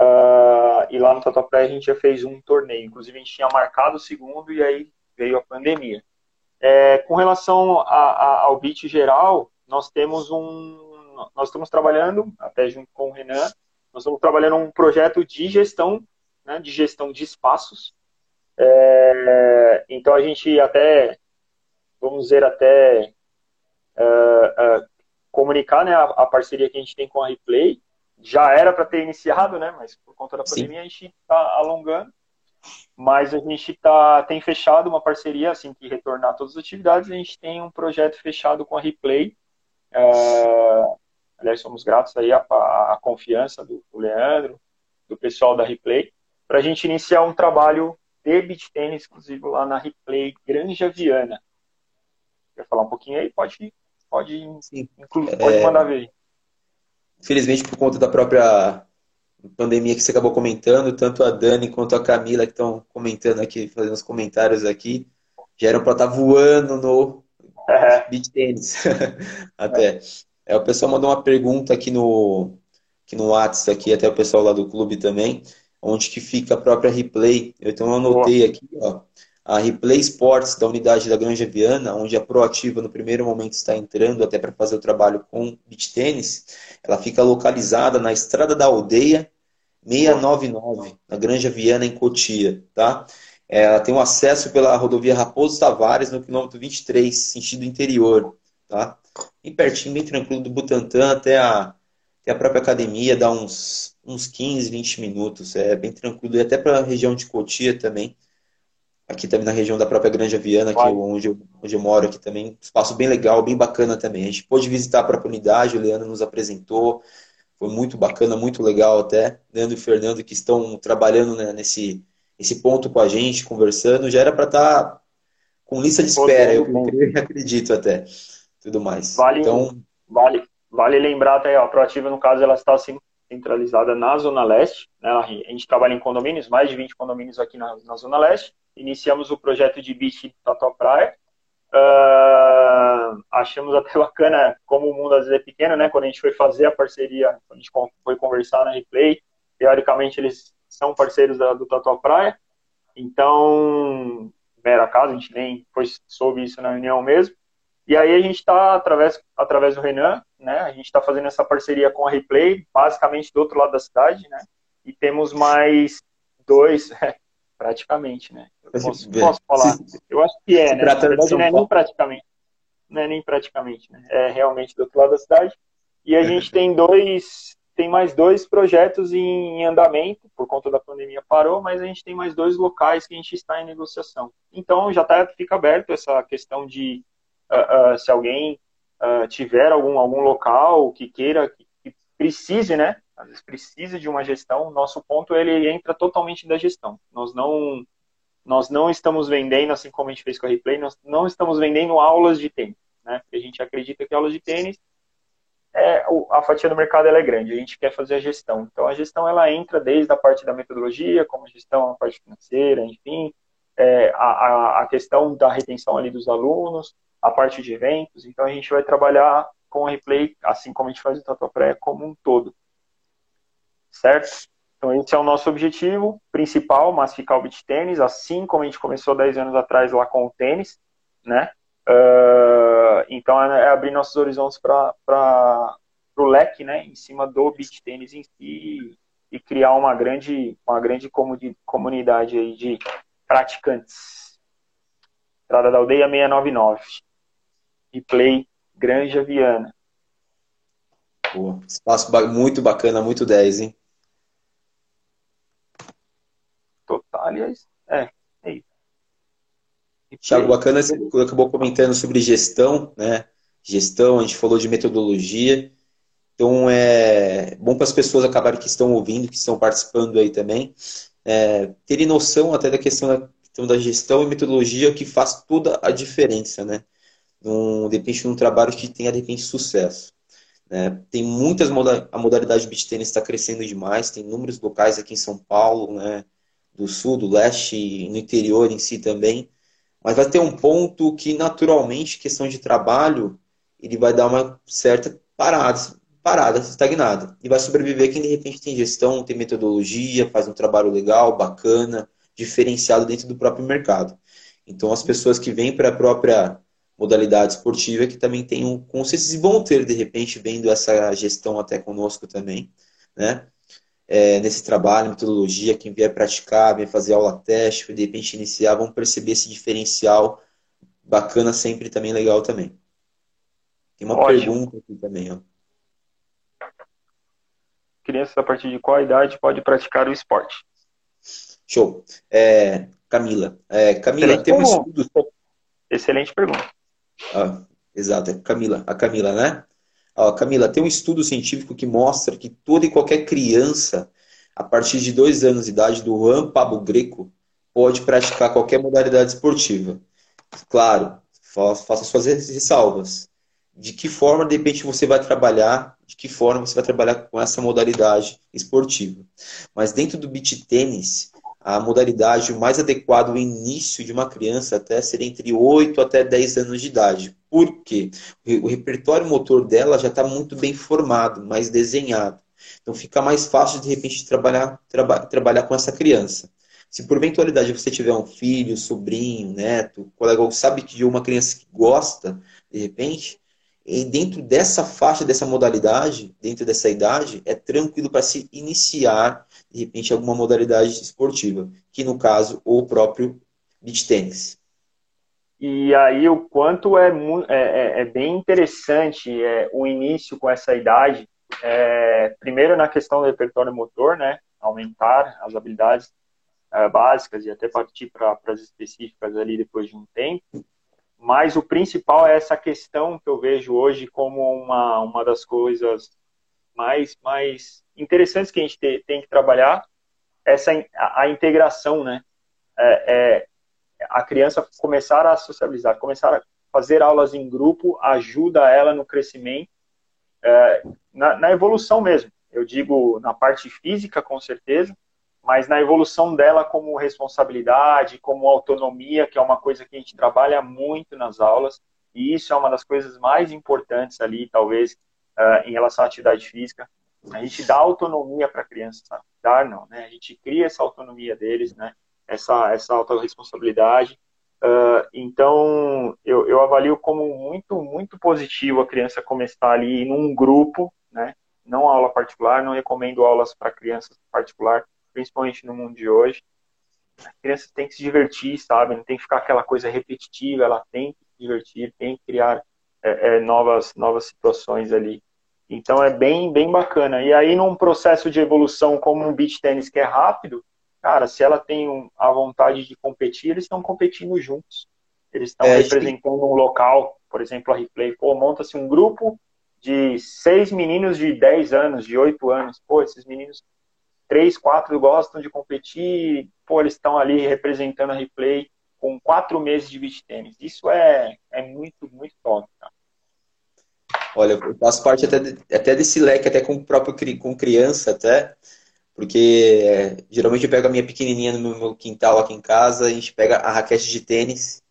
Uh, e lá no Tatuapé a gente já fez um torneio. Inclusive, a gente tinha marcado o segundo e aí veio a pandemia. É, com relação a, a, ao BIT geral, nós temos um. Nós estamos trabalhando, até junto com o Renan, nós estamos trabalhando um projeto de gestão, né, de gestão de espaços. É, então a gente até, vamos dizer, até uh, uh, comunicar né, a, a, parceria que a gente tem com a Replay. Já era para ter iniciado, né? Mas por conta da pandemia Sim. a gente está alongando. Mas a gente tá, tem fechado uma parceria, assim que retornar todas as atividades, a gente tem um projeto fechado com a Replay. É, aliás, somos gratos aí à, à confiança do, do, Leandro, do pessoal da Replay, para a gente iniciar um trabalho de beat tênis exclusivo lá na Replay Granja Viana. Quer falar um pouquinho aí? Pode Pode, pode é... mandar ver. Infelizmente, por conta da própria pandemia que você acabou comentando, tanto a Dani quanto a Camila que estão comentando aqui, fazendo os comentários aqui, já eram para estar tá voando no é. beach tênis. até. É. o pessoal mandou uma pergunta aqui no, aqui no WhatsApp, aqui, até o pessoal lá do clube também, onde que fica a própria replay. Então eu anotei Boa. aqui, ó a Replay Sports da unidade da Granja Viana, onde a Proativa no primeiro momento está entrando até para fazer o trabalho com beach tênis, ela fica localizada na Estrada da Aldeia 699, na Granja Viana, em Cotia, tá? Ela tem um acesso pela rodovia Raposo Tavares, no quilômetro 23, sentido interior, tá? Bem pertinho, bem tranquilo do Butantã até a, até a própria academia, dá uns, uns 15, 20 minutos, é bem tranquilo. E até para a região de Cotia também, aqui também na região da própria Granja Viana, aqui onde, eu, onde eu moro aqui também. Espaço bem legal, bem bacana também. A gente pôde visitar a própria unidade, o Leandro nos apresentou. Foi muito bacana, muito legal até. Leandro e Fernando que estão trabalhando né, nesse esse ponto com a gente, conversando. Já era para estar tá com lista de espera, eu acredito até. Tudo mais. Vale, então, vale, vale lembrar até, a Proativa, no caso, ela está assim, centralizada na Zona Leste. Né? A gente trabalha em condomínios, mais de 20 condomínios aqui na, na Zona Leste iniciamos o projeto de beach Tatuapé Praia. Uh, achamos até bacana como o mundo às vezes é pequeno, né? Quando a gente foi fazer a parceria, a gente foi conversar na Replay, teoricamente eles são parceiros da, do Tatuapé Praia. Então, mera casa, a gente nem foi, soube isso na reunião mesmo. E aí a gente está, através, através do Renan, né? A gente está fazendo essa parceria com a Replay, basicamente do outro lado da cidade, né? E temos mais dois, praticamente, né? Eu posso, posso falar. Eu acho que é, né? Na verdade, não é nem praticamente. Não é nem praticamente, né? É realmente do outro lado da cidade. E a gente tem dois, tem mais dois projetos em andamento, por conta da pandemia parou, mas a gente tem mais dois locais que a gente está em negociação. Então já tá, fica aberto essa questão de uh, uh, se alguém uh, tiver algum, algum local que queira, que, que precise, né? às vezes precisa de uma gestão, nosso ponto ele entra totalmente da gestão. Nós não nós não estamos vendendo, assim como a gente fez com a Replay, nós não estamos vendendo aulas de tênis, né? Porque a gente acredita que aulas de tênis é, a fatia do mercado ela é grande, a gente quer fazer a gestão. Então a gestão ela entra desde a parte da metodologia, como gestão, a parte financeira, enfim, é, a, a questão da retenção ali dos alunos, a parte de eventos. Então a gente vai trabalhar com a Replay, assim como a gente faz o Tatuapé, como um todo certo? Então, esse é o nosso objetivo principal, massificar o beach tênis, assim como a gente começou 10 anos atrás lá com o tênis, né? Uh, então, é abrir nossos horizontes para o leque, né? Em cima do beach tênis em si e criar uma grande, uma grande comunidade aí de praticantes. Estrada da Aldeia 699. Replay Granja Viana. Pô, espaço muito bacana, muito 10, hein? Total, aliás, é, é isso. Thiago, bacana, você acabou comentando sobre gestão, né? Gestão, a gente falou de metodologia. Então, é bom para as pessoas acabarem que estão ouvindo, que estão participando aí também, é, terem noção até da questão da, questão da gestão e metodologia que faz toda a diferença, né? Num, de repente, num trabalho que tenha, de repente, sucesso. Né? Tem muitas modalidades, a modalidade de beach tennis está crescendo demais, tem números locais aqui em São Paulo, né? do sul, do leste, no interior em si também, mas vai ter um ponto que, naturalmente, questão de trabalho, ele vai dar uma certa parada, parada, estagnada. E vai sobreviver quem de repente tem gestão, tem metodologia, faz um trabalho legal, bacana, diferenciado dentro do próprio mercado. Então as pessoas que vêm para a própria modalidade esportiva que também tem um consciência e vão ter, de repente, vendo essa gestão até conosco também, né? É, nesse trabalho, metodologia, quem vier praticar, vier fazer aula teste, de repente iniciar, vão perceber esse diferencial bacana sempre também, legal também. Tem uma Ótimo. pergunta aqui também, ó crianças a partir de qual idade pode praticar o esporte? Show. É, Camila. É, Camila, Excelente tem um estudo. Excelente pergunta. Ah, exato, é Camila. A Camila, né? Ó, Camila, tem um estudo científico que mostra que toda e qualquer criança, a partir de dois anos de idade, do Juan Pablo Greco, pode praticar qualquer modalidade esportiva. Claro, faça suas ressalvas. De que forma, de repente, você vai trabalhar de que forma você vai trabalhar com essa modalidade esportiva. Mas dentro do beach tênis, a modalidade mais adequada, o início de uma criança até seria entre 8 até 10 anos de idade. Por quê? O repertório motor dela já está muito bem formado, mais desenhado. Então fica mais fácil de repente trabalhar, traba, trabalhar com essa criança. Se por eventualidade você tiver um filho, sobrinho, neto, colega, sabe que de uma criança que gosta, de repente, e dentro dessa faixa, dessa modalidade, dentro dessa idade, é tranquilo para se iniciar, de repente, alguma modalidade esportiva, que no caso, o próprio beach tênis. E aí o quanto é, é, é, é bem interessante é, o início com essa idade, é, primeiro na questão do repertório motor, né, aumentar as habilidades é, básicas e até partir para as específicas ali depois de um tempo, mas o principal é essa questão que eu vejo hoje como uma, uma das coisas mais, mais interessantes que a gente tem, tem que trabalhar, essa a, a integração, né? É, é, a criança começar a socializar, começar a fazer aulas em grupo ajuda ela no crescimento, é, na, na evolução mesmo. Eu digo na parte física, com certeza, mas na evolução dela como responsabilidade, como autonomia, que é uma coisa que a gente trabalha muito nas aulas, e isso é uma das coisas mais importantes ali, talvez, uh, em relação à atividade física. A gente dá autonomia para a criança, sabe? Dar não, né? A gente cria essa autonomia deles, né? Essa, essa autorresponsabilidade. Uh, então, eu, eu avalio como muito, muito positivo a criança começar ali num grupo, né? Não aula particular, não recomendo aulas para crianças particular, principalmente no mundo de hoje. A criança tem que se divertir, sabe? Não tem que ficar aquela coisa repetitiva, ela tem que se divertir, tem que criar é, é, novas, novas situações ali. Então é bem, bem bacana. E aí, num processo de evolução como um beach tênis que é rápido, cara, se ela tem um, a vontade de competir, eles estão competindo juntos. Eles estão é, representando um local, por exemplo, a Replay. Pô, monta-se um grupo de seis meninos de 10 anos, de 8 anos. Pô, esses meninos três, quatro gostam de competir, pô, eles estão ali representando a replay com quatro meses de beach tênis. Isso é, é muito, muito top, cara. Olha, eu faço parte até, até desse leque, até com o próprio com criança, até, porque é, geralmente eu pego a minha pequenininha no meu quintal aqui em casa, a gente pega a raquete de tênis,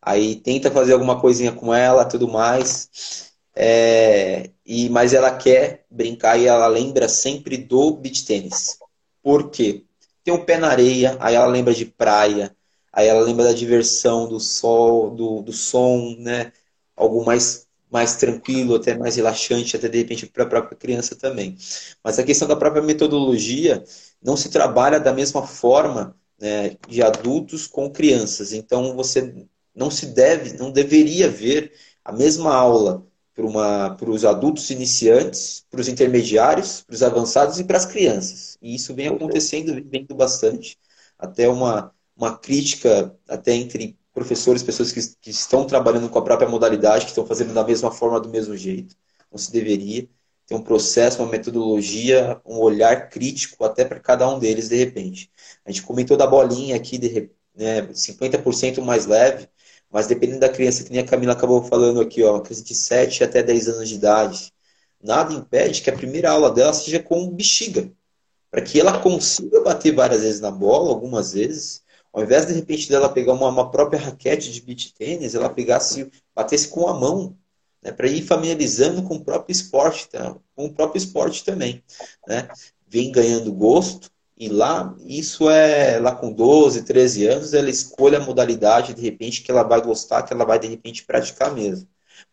aí tenta fazer alguma coisinha com ela, tudo mais. É, e mas ela quer brincar e ela lembra sempre do beach tênis. Por quê? Tem um pé na areia, aí ela lembra de praia, aí ela lembra da diversão, do sol, do, do som, né? Algo mais, mais tranquilo, até mais relaxante, até de repente para a própria criança também. Mas a questão da própria metodologia não se trabalha da mesma forma né, de adultos com crianças. Então você não se deve, não deveria ver a mesma aula para os adultos iniciantes, para os intermediários, para os avançados e para as crianças. E isso vem acontecendo, vem bastante. Até uma, uma crítica, até entre professores, pessoas que, que estão trabalhando com a própria modalidade, que estão fazendo da mesma forma, do mesmo jeito. Não se deveria ter um processo, uma metodologia, um olhar crítico até para cada um deles, de repente. A gente comentou da bolinha aqui, de, né, 50% mais leve, mas dependendo da criança, que nem a Camila acabou falando aqui, ó, uma criança de 7 até 10 anos de idade, nada impede que a primeira aula dela seja com bexiga, para que ela consiga bater várias vezes na bola, algumas vezes, ao invés de repente dela pegar uma, uma própria raquete de beach tênis, ela pegasse, batesse com a mão, né, para ir familiarizando com o próprio esporte, tá? com o próprio esporte também, né? Vem ganhando gosto, e lá, isso é lá com 12, 13 anos, ela escolhe a modalidade, de repente, que ela vai gostar, que ela vai, de repente, praticar mesmo.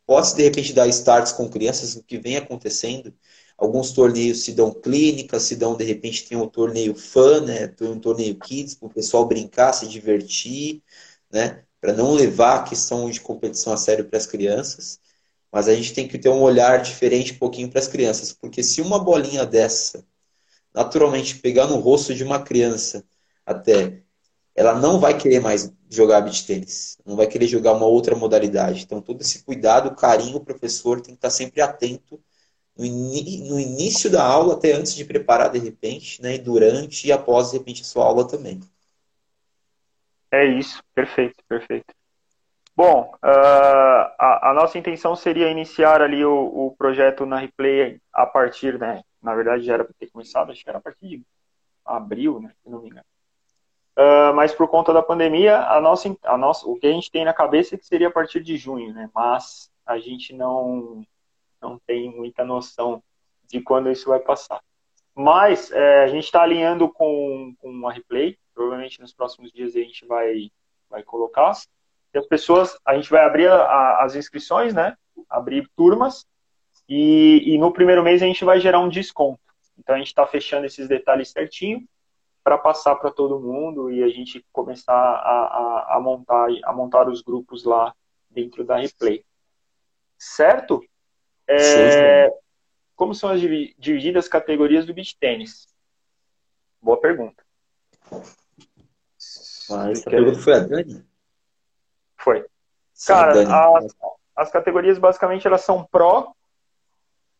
Pode-se, de repente, dar starts com crianças, o que vem acontecendo. Alguns torneios se dão clínicas, se dão, de repente, tem um torneio fã, né? Tem um torneio kids, para o pessoal brincar, se divertir, né? Para não levar a questão de competição a sério para as crianças. Mas a gente tem que ter um olhar diferente um pouquinho para as crianças, porque se uma bolinha dessa naturalmente pegar no rosto de uma criança até, ela não vai querer mais jogar beach tênis, não vai querer jogar uma outra modalidade. Então, todo esse cuidado, carinho, o professor tem que estar sempre atento no, in no início da aula, até antes de preparar, de repente, né, e durante e após, de repente, a sua aula também. É isso, perfeito, perfeito. Bom, uh, a, a, nossa intenção seria iniciar ali o, o projeto na Replay a partir, né, na verdade, já era para ter começado, acho que era a partir de abril, né, se não me engano. Uh, mas por conta da pandemia, a nossa, a nossa, o que a gente tem na cabeça é que seria a partir de junho, né? Mas a gente não, não tem muita noção de quando isso vai passar. Mas é, a gente está alinhando com, com a replay. Provavelmente nos próximos dias a gente vai, vai colocar. E as pessoas, a gente vai abrir a, as inscrições, né? Abrir turmas e, e no primeiro mês a gente vai gerar um desconto. Então a gente está fechando esses detalhes certinho para passar para todo mundo e a gente começar a, a, a, montar, a montar os grupos lá dentro da Replay. Certo? É, como são as divididas categorias do beach tênis? Boa pergunta. Mas essa pergunta foi a Dani? Foi. Cara, as, as categorias basicamente elas são Pro,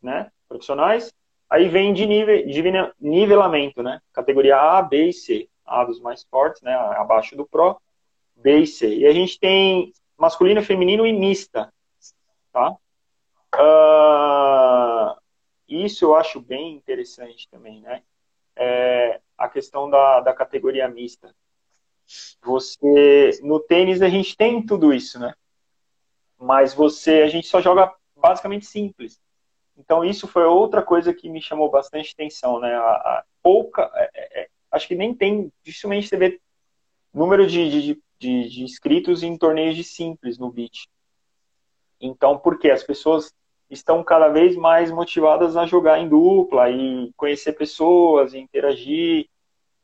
né, profissionais. Aí vem de, nível, de nivelamento, né? Categoria A, B e C. A dos mais fortes, né? Abaixo do Pro, B e C. E a gente tem masculino, feminino e mista, tá? Uh, isso eu acho bem interessante também, né? É a questão da, da categoria mista. Você, no tênis a gente tem tudo isso, né? Mas você, a gente só joga basicamente simples. Então isso foi outra coisa que me chamou bastante atenção, né? A, a pouca, é, é, é, acho que nem tem, dificilmente você vê número de, de, de, de inscritos em torneios de simples no beat. Então, por quê? As pessoas estão cada vez mais motivadas a jogar em dupla e conhecer pessoas, e interagir.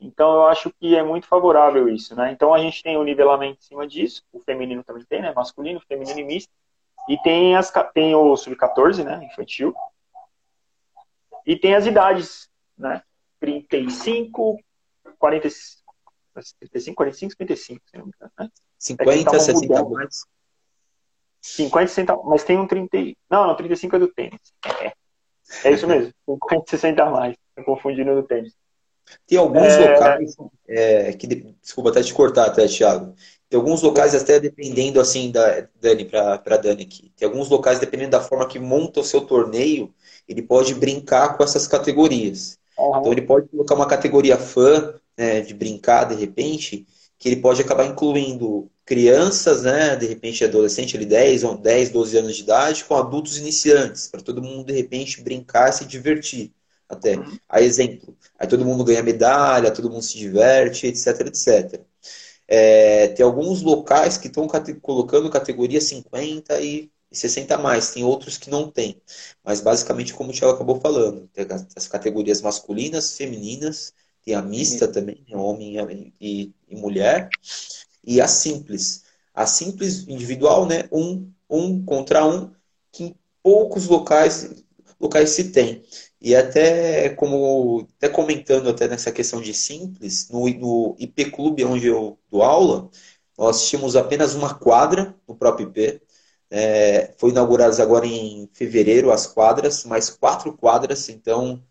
Então, eu acho que é muito favorável isso, né? Então, a gente tem o nivelamento em cima disso, o feminino também tem, né? Masculino, feminino e misto. E tem, as, tem o sub-14, né? Infantil. E tem as idades, né? 35, 45, 35, 45, 55, se não me engano, né? 50, é 60 mais. 50, 60, mas tem um 30. Não, não, 35 é do tênis. É, é isso mesmo. 50, 60 a mais. Tô confundindo do tênis. Tem alguns é... locais é, que. Desculpa até te cortar, até, Thiago. Tem alguns locais, até dependendo assim da Dani, para Dani aqui. Tem alguns locais, dependendo da forma que monta o seu torneio, ele pode brincar com essas categorias. Uhum. Então ele pode colocar uma categoria fã, né, de brincar de repente, que ele pode acabar incluindo crianças, né, de repente adolescente, ele 10, 10, 12 anos de idade, com adultos iniciantes, para todo mundo de repente brincar e se divertir. Até. Uhum. A exemplo. Aí todo mundo ganha medalha, todo mundo se diverte, etc, etc. É, tem alguns locais que estão colocando categoria 50 e 60 a mais, tem outros que não tem. Mas basicamente, como o Thiago acabou falando, tem as categorias masculinas, femininas, tem a mista também, né, homem e, e mulher, e a simples. A simples individual, né? Um um contra um, que em poucos locais, locais se tem. E até como até comentando até nessa questão de simples, no, no IP Clube onde eu dou aula, nós tínhamos apenas uma quadra no próprio IP. É, foi inauguradas agora em fevereiro as quadras, mais quatro quadras, então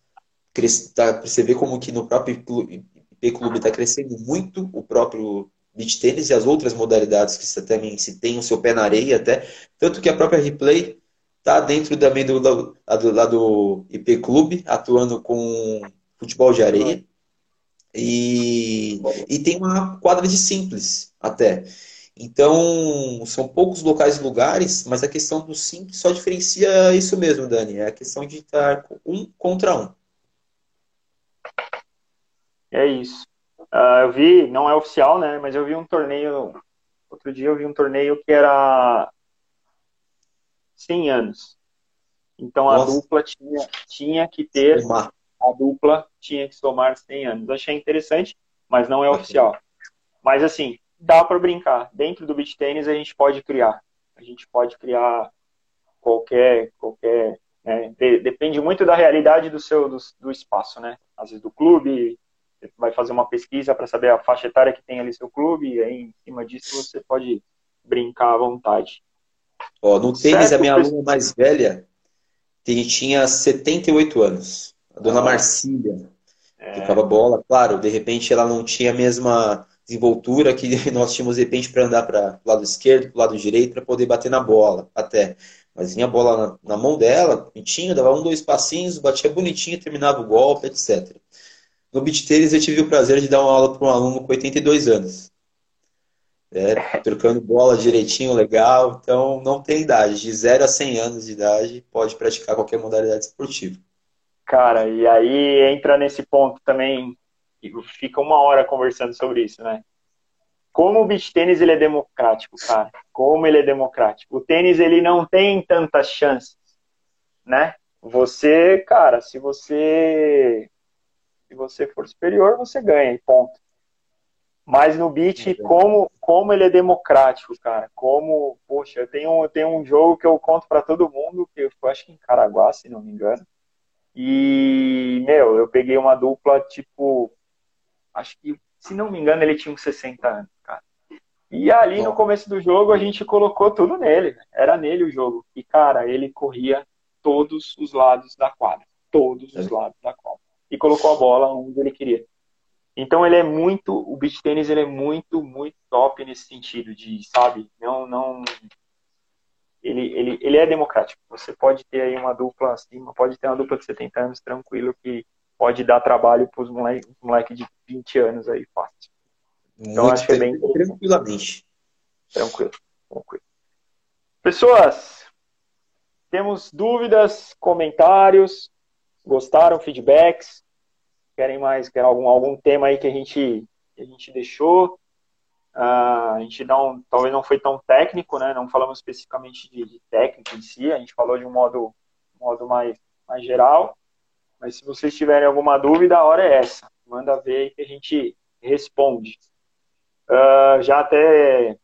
tá, você como que no próprio IP Clube está crescendo muito o próprio beach tênis e as outras modalidades que você também se tem o seu pé na areia até, tanto que a própria Replay está dentro também do, do, do, do IP Clube, atuando com futebol de areia. E, e tem uma quadra de simples até. Então, são poucos locais e lugares, mas a questão do simples só diferencia isso mesmo, Dani. É a questão de estar um contra um. É isso. Uh, eu vi, não é oficial, né? Mas eu vi um torneio. Outro dia eu vi um torneio que era 100 anos. Então Nossa. a dupla tinha, tinha que ter. Somar. A dupla tinha que somar 100 anos. Achei interessante, mas não é oficial. Mas assim, dá para brincar. Dentro do beach tênis a gente pode criar. A gente pode criar qualquer. qualquer né? Depende muito da realidade do seu do, do espaço, né? Às vezes do clube, você vai fazer uma pesquisa para saber a faixa etária que tem ali seu clube, e aí em cima disso você pode brincar à vontade. Ó, no tênis, a minha aluna mais velha tinha 78 anos. A dona ah, Marcília. É... Tocava bola. Claro, de repente ela não tinha a mesma desenvoltura que nós tínhamos, de repente, para andar para o lado esquerdo, para o lado direito, para poder bater na bola, até. Mas vinha a bola na, na mão dela, bonitinho, dava um, dois passinhos, batia bonitinho, terminava o golpe, etc. No beat tênis eu tive o prazer de dar uma aula para um aluno com 82 anos. É, trocando bola direitinho, legal. Então, não tem idade. De 0 a 100 anos de idade, pode praticar qualquer modalidade esportiva. Cara, e aí entra nesse ponto também, fica uma hora conversando sobre isso, né? Como o beach tênis ele é democrático, cara. Como ele é democrático. O tênis ele não tem tantas chances, né? Você, cara, se você se você for superior, você ganha, e ponto. Mas no beat, como, como ele é democrático, cara. Como, poxa, eu tenho, eu tenho um jogo que eu conto para todo mundo, que eu acho que em Caraguá, se não me engano. E, meu, eu peguei uma dupla, tipo, acho que, se não me engano, ele tinha uns 60 anos, cara. E ali no começo do jogo a gente colocou tudo nele. Era nele o jogo. E, cara, ele corria todos os lados da quadra. Todos os lados da quadra. E colocou a bola onde ele queria. Então ele é muito, o beach tênis ele é muito, muito top nesse sentido de, sabe, não, não, ele, ele, ele é democrático. Você pode ter aí uma dupla acima, pode ter uma dupla de 70 anos tranquilo que pode dar trabalho para os moleques moleque de 20 anos aí fácil. Então muito acho que é bem tranquilamente. Tranquilo, tranquilo. Pessoas, temos dúvidas, comentários, gostaram, feedbacks? Querem mais? Querem algum, algum tema aí que a gente, que a gente deixou? Uh, a gente não, talvez não foi tão técnico, né? Não falamos especificamente de, de técnico em si, a gente falou de um modo, modo mais, mais geral. Mas se vocês tiverem alguma dúvida, a hora é essa. Manda ver aí que a gente responde. Uh, já até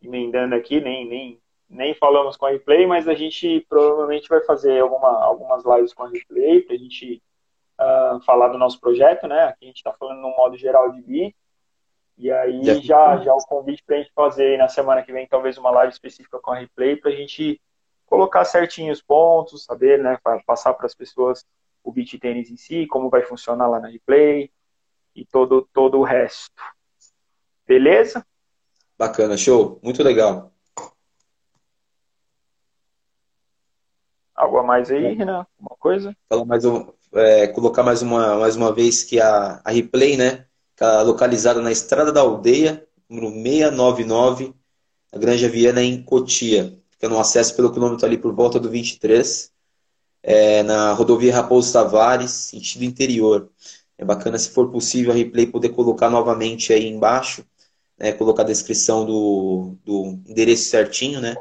emendando aqui, nem, nem, nem falamos com a Replay, mas a gente provavelmente vai fazer alguma, algumas lives com a Replay para a gente uh, falar do nosso projeto, né? Aqui a gente está falando no modo geral de BI. E aí já, já o convite para a gente fazer na semana que vem talvez uma live específica com a replay para a gente colocar certinho os pontos, saber, né? Passar para as pessoas o beat tênis em si, como vai funcionar lá na replay e todo, todo o resto. Beleza? Bacana, show. Muito legal. Algo a mais aí, Renan? Uma coisa? Fala mais um, é, colocar mais uma, mais uma vez que a, a replay, né? Está localizada na Estrada da Aldeia, número 699, na Granja Viana, em Cotia. Fica no acesso pelo quilômetro ali por volta do 23, é, na rodovia Raposo Tavares, sentido interior. É bacana, se for possível, a replay poder colocar novamente aí embaixo, né, colocar a descrição do, do endereço certinho, né?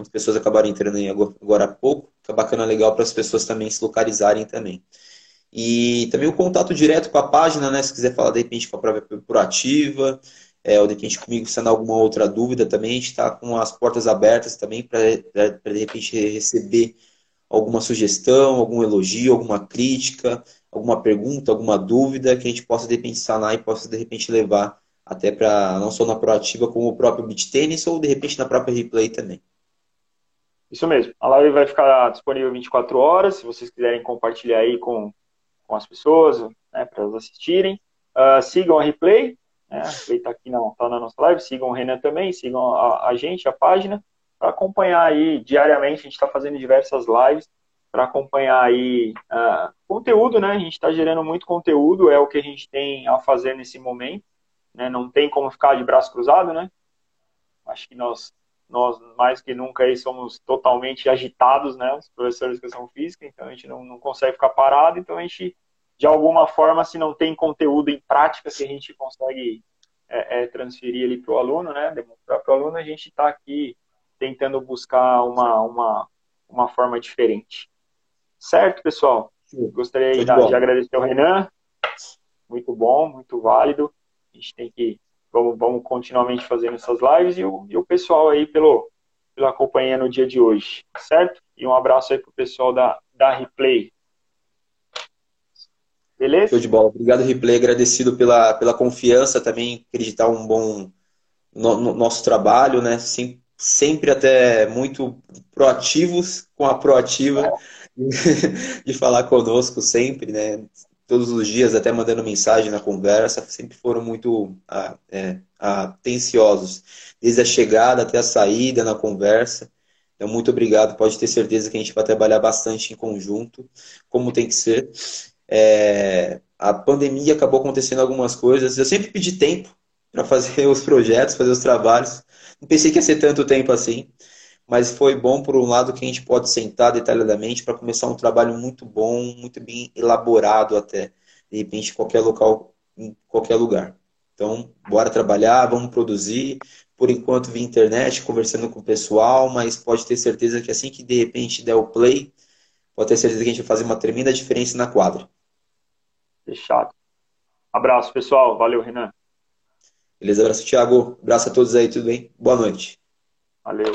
As pessoas acabaram entrando aí agora, há pouco. Fica bacana, legal para as pessoas também se localizarem também. E também o contato direto com a página, né? Se quiser falar de repente com a própria proativa, é, ou de repente comigo sendo alguma outra dúvida também, a gente está com as portas abertas também para de repente receber alguma sugestão, algum elogio, alguma crítica, alguma pergunta, alguma dúvida que a gente possa de repente sanar e possa de repente levar até para não só na proativa como o próprio beat tênis ou de repente na própria replay também. Isso mesmo. A live vai ficar disponível 24 horas, se vocês quiserem compartilhar aí com, com as pessoas, né, para elas assistirem. Uh, sigam a replay, né, a replay está aqui na, tá na nossa live, sigam o Renan também, sigam a, a gente, a página, para acompanhar aí diariamente, a gente está fazendo diversas lives para acompanhar aí uh, conteúdo, né? A gente está gerando muito conteúdo, é o que a gente tem a fazer nesse momento, né? Não tem como ficar de braço cruzado, né? Acho que nós, nós mais que nunca aí somos totalmente agitados, né? Os professores de educação física, então a gente não, não consegue ficar parado, então a gente, de alguma forma, se não tem conteúdo em prática que a gente consegue é, é, transferir ali para o aluno, né? Demonstrar para o aluno, a gente está aqui tentando buscar uma, uma, uma forma diferente. Certo, pessoal? Gostaria de, de agradecer ao Renan. Muito bom, muito válido. A gente tem que. Vamos, vamos continuamente fazendo essas lives e o, e o pessoal aí pelo, pela companhia no dia de hoje, certo? E um abraço aí pro pessoal da, da Replay. Beleza? Show de bola. Obrigado, Replay. Agradecido pela, pela confiança também, acreditar um bom no, no nosso trabalho, né? Sempre, sempre até muito proativos com a proativa. É de falar conosco sempre, né? Todos os dias, até mandando mensagem na conversa, sempre foram muito ah, é, atenciosos, desde a chegada até a saída na conversa. Então, muito obrigado. Pode ter certeza que a gente vai trabalhar bastante em conjunto, como tem que ser. É, a pandemia acabou acontecendo algumas coisas. Eu sempre pedi tempo para fazer os projetos, fazer os trabalhos. Não pensei que ia ser tanto tempo assim mas foi bom por um lado que a gente pode sentar detalhadamente para começar um trabalho muito bom, muito bem elaborado até, de repente, em qualquer local, em qualquer lugar. Então, bora trabalhar, vamos produzir. Por enquanto, via internet, conversando com o pessoal, mas pode ter certeza que assim que de repente der o play, pode ter certeza que a gente vai fazer uma tremenda diferença na quadra. Fechado. Abraço, pessoal. Valeu, Renan. Beleza, abraço, Thiago. Abraço a todos aí, tudo bem? Boa noite. Valeu.